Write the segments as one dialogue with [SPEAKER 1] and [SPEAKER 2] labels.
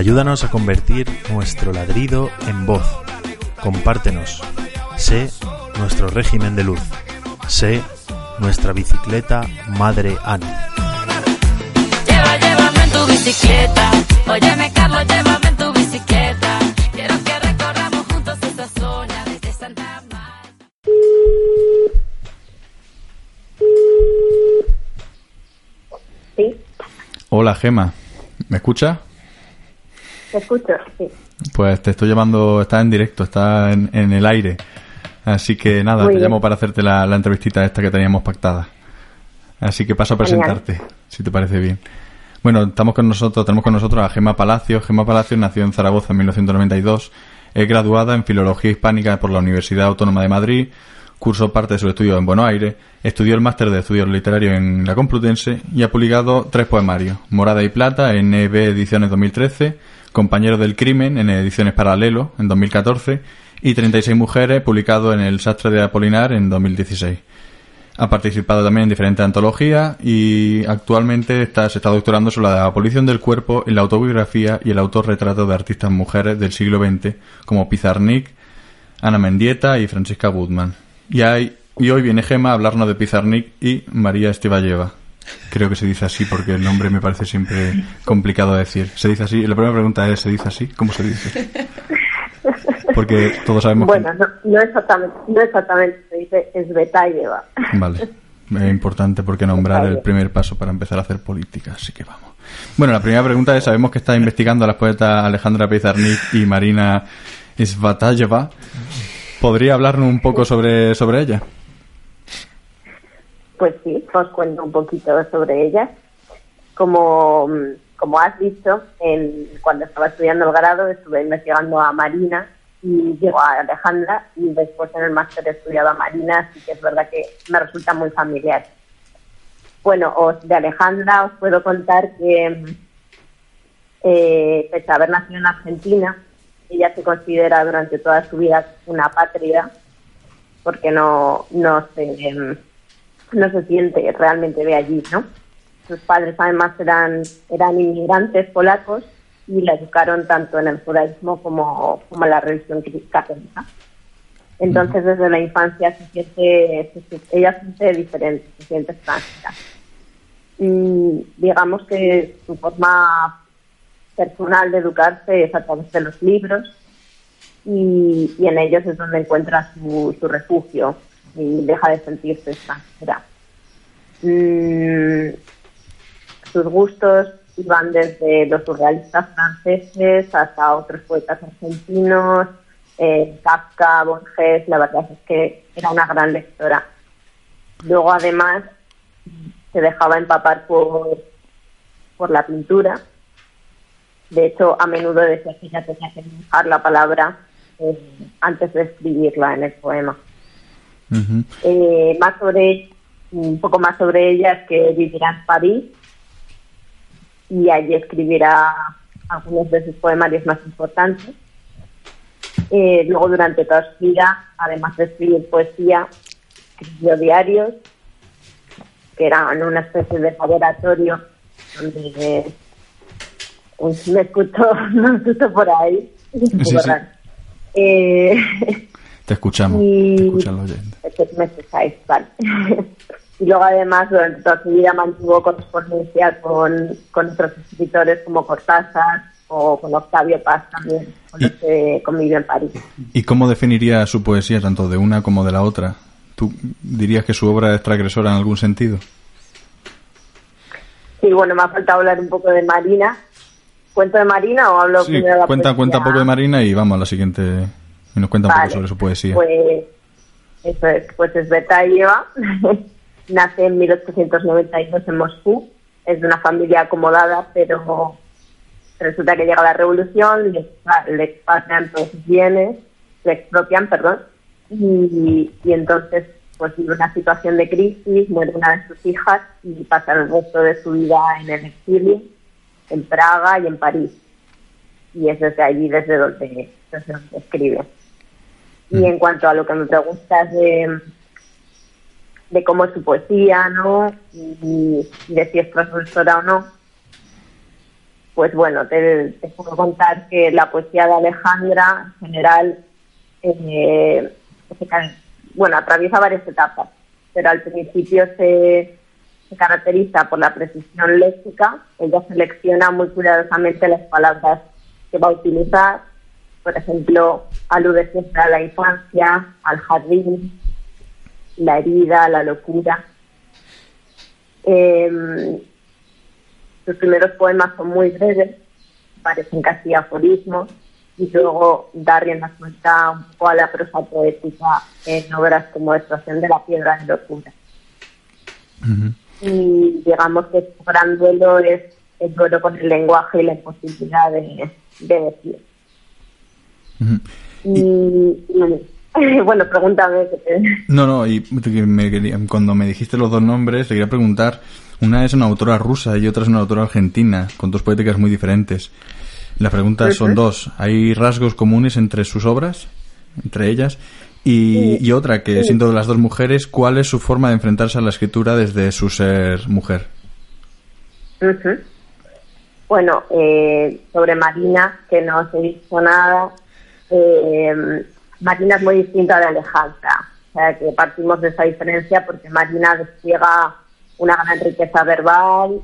[SPEAKER 1] Ayúdanos a convertir nuestro ladrido en voz. Compártenos. Sé nuestro régimen de luz. Sé nuestra bicicleta Madre Ani.
[SPEAKER 2] Lleva, llévame en tu bicicleta. Óyeme, Carlos, llévame en tu bicicleta. Quiero que recorramos juntos esta zona desde Santa Marta.
[SPEAKER 3] Sí,
[SPEAKER 4] Hola, Gema. ¿Me escuchas?
[SPEAKER 3] Te escucho, sí.
[SPEAKER 4] Pues te estoy llamando, está en directo, está en, en el aire. Así que nada,
[SPEAKER 3] Muy
[SPEAKER 4] te
[SPEAKER 3] bien.
[SPEAKER 4] llamo para hacerte la, la entrevistita esta que teníamos pactada. Así que paso a
[SPEAKER 3] Genial.
[SPEAKER 4] presentarte, si te parece bien. Bueno, estamos con nosotros, tenemos con nosotros a Gema Palacio. Gema Palacio nació en Zaragoza en 1992. Es graduada en Filología Hispánica por la Universidad Autónoma de Madrid. Cursó parte de sus estudios en Buenos Aires. Estudió el máster de estudios literarios en la Complutense y ha publicado tres poemarios. Morada y Plata en EB Ediciones 2013. Compañero del Crimen en Ediciones Paralelo en 2014. Y 36 Mujeres publicado en El Sastre de Apolinar en 2016. Ha participado también en diferentes antologías y actualmente está, se está doctorando sobre la abolición del cuerpo en la autobiografía y el autorretrato de artistas mujeres del siglo XX como Pizarnik, Ana Mendieta y Francisca Gutmann. Y, hay, y hoy viene Gema a hablarnos de Pizarnik y María Estevalleva. Creo que se dice así porque el nombre me parece siempre complicado de decir. ¿Se dice así? La primera pregunta es, ¿se dice así? ¿Cómo se dice? Porque todos sabemos que...
[SPEAKER 3] Bueno, no, no exactamente, no exactamente, se dice Esbetayeva.
[SPEAKER 4] Vale. Es importante porque nombrar el primer paso para empezar a hacer política, así que vamos. Bueno, la primera pregunta es, sabemos que está investigando a las poetas Alejandra Pizarnik y Marina Svatayeva. ¿Podría hablarnos un poco sobre, sobre ella?
[SPEAKER 3] Pues sí, os cuento un poquito sobre ella. Como, como has dicho, en- cuando estaba estudiando el grado estuve investigando a Marina y llegó a Alejandra y después en el máster he estudiado a Marina, así que es verdad que me resulta muy familiar. Bueno, os, de Alejandra os puedo contar que eh, pese a haber nacido en Argentina, ella se considera durante toda su vida una patria porque no, no se em, no se siente realmente de allí, ¿no? Sus padres además eran, eran inmigrantes polacos y la educaron tanto en el judaísmo como, como en la religión católica. Entonces desde la infancia se siente, se siente- ella se siente diferente, se siente extranjera. Y digamos que su forma personal de educarse es a través de los libros y, y en ellos es donde encuentra su, su refugio y deja de sentirse extranjera. Mm, sus gustos iban desde los surrealistas franceses hasta otros poetas argentinos, eh, Kafka, Borges, la verdad es que era una gran lectora. Luego además se dejaba empapar por, por la pintura. De hecho, a menudo decía que ella tenía que dibujar la palabra eh, antes de escribirla en el poema. Eh, más sobre un poco más sobre ella es que vivirá en París y allí escribirá algunos de sus poemarios más importantes. Eh, luego, durante toda su vida, además de escribir poesía, escribió diarios, que eran una especie de laboratorio donde eh, uy, me escucho, me escucho por ahí.
[SPEAKER 4] Sí, sí.
[SPEAKER 3] Eh,
[SPEAKER 4] Te escuchamos,
[SPEAKER 3] Y-
[SPEAKER 4] te escuchan los oyentes.
[SPEAKER 3] es que me escucháis, vale. y luego además durante toda su vida mantuvo correspondencia con, con otros escritores como Cortázar o con Octavio Paz también, con los que convivió en París.
[SPEAKER 4] ¿Y cómo definiría su poesía tanto de una como de la otra? ¿Tú dirías que su obra es transgresora en algún sentido?
[SPEAKER 3] Sí, bueno, me ha faltado hablar un poco de Marina. ¿Cuento de Marina o hablo
[SPEAKER 4] Sí,
[SPEAKER 3] primero de la
[SPEAKER 4] cuenta,
[SPEAKER 3] poesía?
[SPEAKER 4] cuenta un poco de Marina y vamos a la siguiente. Nos cuenta un
[SPEAKER 3] Vale,
[SPEAKER 4] poco sobre su poesía.
[SPEAKER 3] Pues, eso es, pues es Betayeva. Nace en 1892 en Moscú. Es de una familia acomodada, pero resulta que llega la revolución, le, le expatrian todos sus bienes, le expropian, perdón, y, y entonces pues vive una situación de crisis, muere una de sus hijas y pasa el resto de su vida en el exilio, en Praga y en París. Y es desde allí desde donde, desde donde escribe. Y en cuanto a lo que me preguntas de, de cómo es su poesía, ¿no? Y, de si es transgresora o no, pues bueno, te, puedo contar que la poesía de Alejandra en general eh, bueno, atraviesa varias etapas, pero al principio se caracteriza por la precisión léxica. Ella selecciona muy cuidadosamente las palabras que va a utilizar. Por ejemplo, alude siempre a la infancia, al jardín, la herida, la locura. Eh, sus primeros poemas son muy breves, parecen casi aforismos, y luego da rienda suelta un poco a la prosa poética en obras como Extracción de la Piedra de Locura. Y digamos que su gran duelo es el duelo con el lenguaje y la imposibilidad de, de decir. Y, y, bueno, pregúntame.
[SPEAKER 4] No, no, y me quería- cuando me dijiste los dos nombres, te quería preguntar, una es una autora rusa y otra es una autora argentina, con dos poéticas muy diferentes. Las preguntas son dos. ¿Hay rasgos comunes entre sus obras, entre ellas? Y, y otra, que siendo las dos mujeres, ¿cuál es su forma de enfrentarse a la escritura desde su ser mujer?
[SPEAKER 3] Bueno, eh, sobre Marina, que no os he dicho nada, eh, Marina es muy distinta de Alejandra. O sea, que partimos de esa diferencia porque Marina despliega una gran riqueza verbal,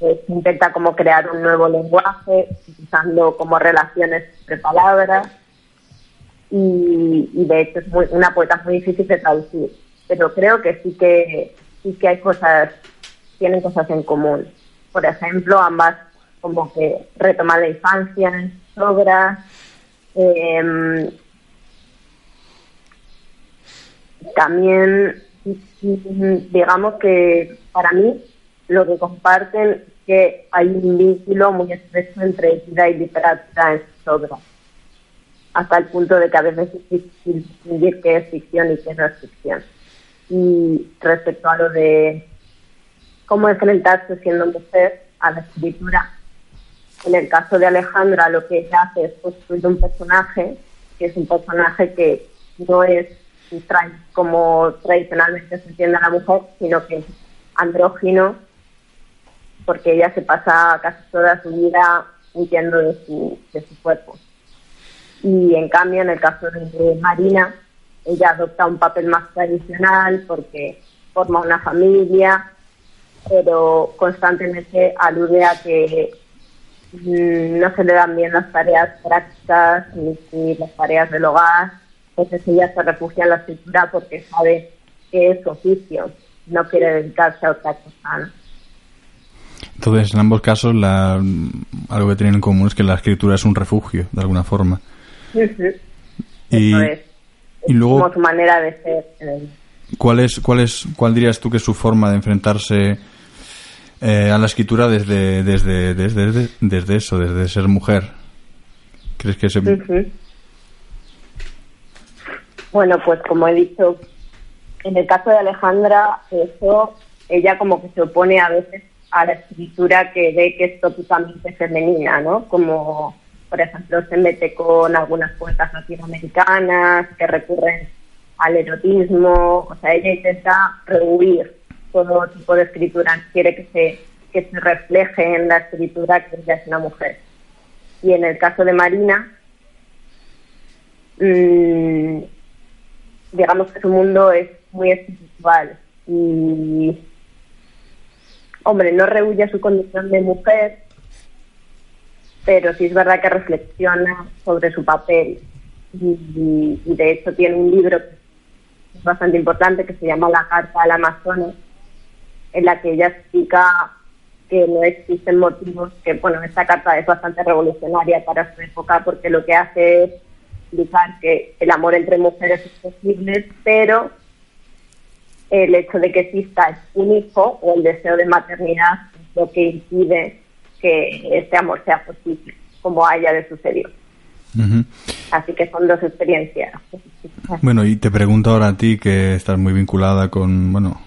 [SPEAKER 3] eh, intenta como crear un nuevo lenguaje, utilizando como relaciones entre palabras, y, de hecho es una poeta muy difícil de traducir. Pero creo que sí que sí que hay cosas, tienen cosas en común. Por ejemplo, ambas como que retoman la infancia en sus. Em, también, digamos que para mí lo que comparten es que hay un vínculo muy estrecho entre vida y literatura en sus obras, hasta el punto de que a veces es difícil distinguir qué es ficción y qué no es ficción. Y respecto a lo de cómo enfrentarse siendo mujer a la escritura, en el caso de Alejandra lo que ella hace es construir un personaje, que es un personaje que no es como tradicionalmente se entiende a la mujer, sino que es andrógino, porque ella se pasa casi toda su vida huyendo de su, de su cuerpo. Y en cambio, en el caso de Marina, ella adopta un papel más tradicional porque forma una familia, pero constantemente alude a que no se le dan bien las tareas prácticas ni, ni las tareas del hogar. Entonces ella se refugia en la escritura porque sabe que es oficio, no quiere dedicarse a otra cosa. ¿no?
[SPEAKER 4] Entonces, en ambos casos, la, algo que tienen en común es que la escritura es un refugio, de alguna forma. Y,
[SPEAKER 3] Eso es.
[SPEAKER 4] y luego,
[SPEAKER 3] como su manera de ser. eh,
[SPEAKER 4] ¿cuál, es, cuál, es, ¿cuál dirías tú que es su forma de enfrentarse eh, a la escritura desde, desde, desde, desde, eso, desde ser mujer? ¿Crees que se...
[SPEAKER 3] Bueno, pues como he dicho, en el caso de Alejandra, eso, ella como que se opone a veces a la escritura que ve que es tópicamente femenina, ¿no? Como, por ejemplo, se mete con algunas poetas latinoamericanas que recurren al erotismo, o sea, ella intenta rehuir todo tipo de escritura, quiere que se, que se refleje en la escritura que ella es una mujer. Y en el caso de Marina, mm, digamos que su mundo es muy espiritual y, hombre, no rehuye su condición de mujer, pero sí es verdad que reflexiona sobre su papel y, de hecho tiene un libro que es bastante importante que se llama La Carta al Amazonas, en la que ella explica que no existen motivos, que bueno, esta carta es bastante revolucionaria para su época porque lo que hace es explicar que el amor entre mujeres es posible, pero el hecho de que exista un hijo o el deseo de maternidad es lo que impide que este amor sea posible, como a ella le sucedió.
[SPEAKER 4] Ujú.
[SPEAKER 3] Así que son dos experiencias.
[SPEAKER 4] Bueno, y te pregunto ahora a ti que estás muy vinculada con, bueno,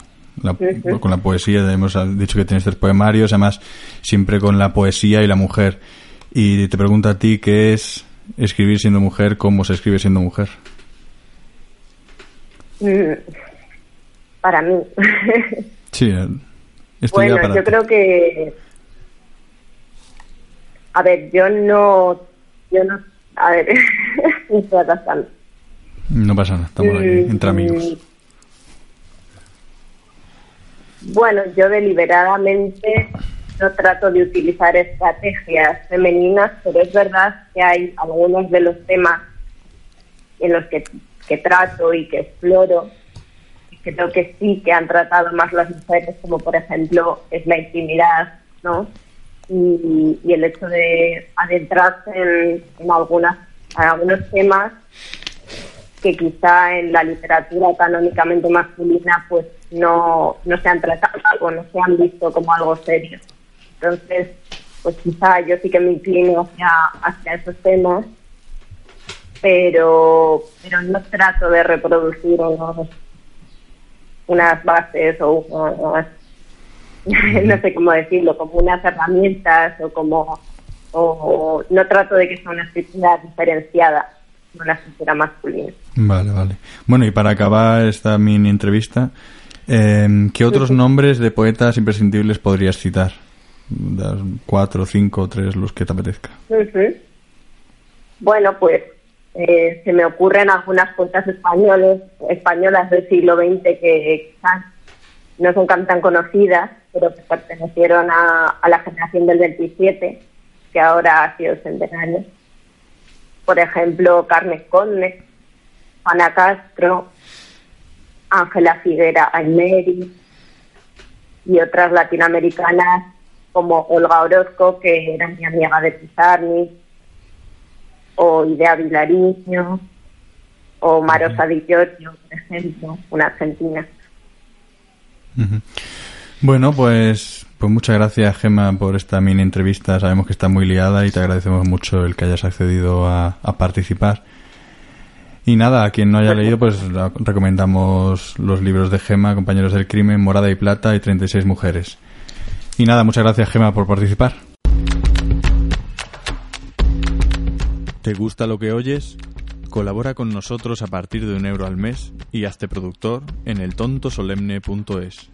[SPEAKER 4] la, con la poesía, hemos dicho que tienes tres poemarios, además siempre con la poesía y la mujer. Y te pregunto a ti qué es escribir siendo mujer, cómo se escribe siendo mujer.
[SPEAKER 3] Mm, Para mí.
[SPEAKER 4] Sí, eh, esto
[SPEAKER 3] bueno,
[SPEAKER 4] para
[SPEAKER 3] yo
[SPEAKER 4] ti.
[SPEAKER 3] creo que A ver, yo no, yo no, a ver, me.
[SPEAKER 4] No pasa nada, estamos aquí
[SPEAKER 3] Mm,
[SPEAKER 4] entre amigos.
[SPEAKER 3] Bueno, yo deliberadamente no trato de utilizar estrategias femeninas, pero es verdad que hay algunos de los temas en los que, que trato y que exploro, que creo que sí que han tratado más las mujeres, como por ejemplo es la intimidad, ¿no? Y, y el hecho de adentrarse en, en algunas, en algunos temas que quizá en la literatura canónicamente masculina pues no, no se han tratado o no se han visto como algo serio. Entonces, pues quizá yo sí que me inclino hacia, hacia esos temas, pero, pero no trato de reproducir unos, unas bases o unas, no sé cómo decirlo, como unas herramientas o como, o no trato de que sea una escritura diferenciada una escritura masculina.
[SPEAKER 4] Vale, vale. Bueno, y para acabar esta mini entrevista, eh, ¿qué otros nombres de poetas imprescindibles podrías citar? Das cuatro, cinco, tres, los que te apetezca.
[SPEAKER 3] Ujú. Bueno, pues eh, se me ocurren algunas poetas españoles, españolas del siglo XX que quizás no son tan, conocidas, pero que pertenecieron a, a la generación del 27, que ahora ha sido centenario. Por ejemplo, Carmen Conde, Ana Castro, Ángela Figuera Aymeri y otras latinoamericanas como Olga Orozco, que era mi amiga de Pizarnik, o Idea Vilariño, o Marosa Di Giorgio, por ejemplo, una argentina.
[SPEAKER 4] Bueno, pues, pues muchas gracias, Gema, por esta mini entrevista. Sabemos que está muy liada y te agradecemos mucho el que hayas accedido a, a participar. Y nada, a quien no haya leído, pues la- recomendamos los libros de Gema, Compañeros del Crimen, Morada y Plata y 36 Mujeres. Y nada, muchas gracias, Gema, por participar. ¿Te gusta lo que oyes? Colabora con nosotros a partir de un euro al mes y hazte productor en eltontosolemne.es.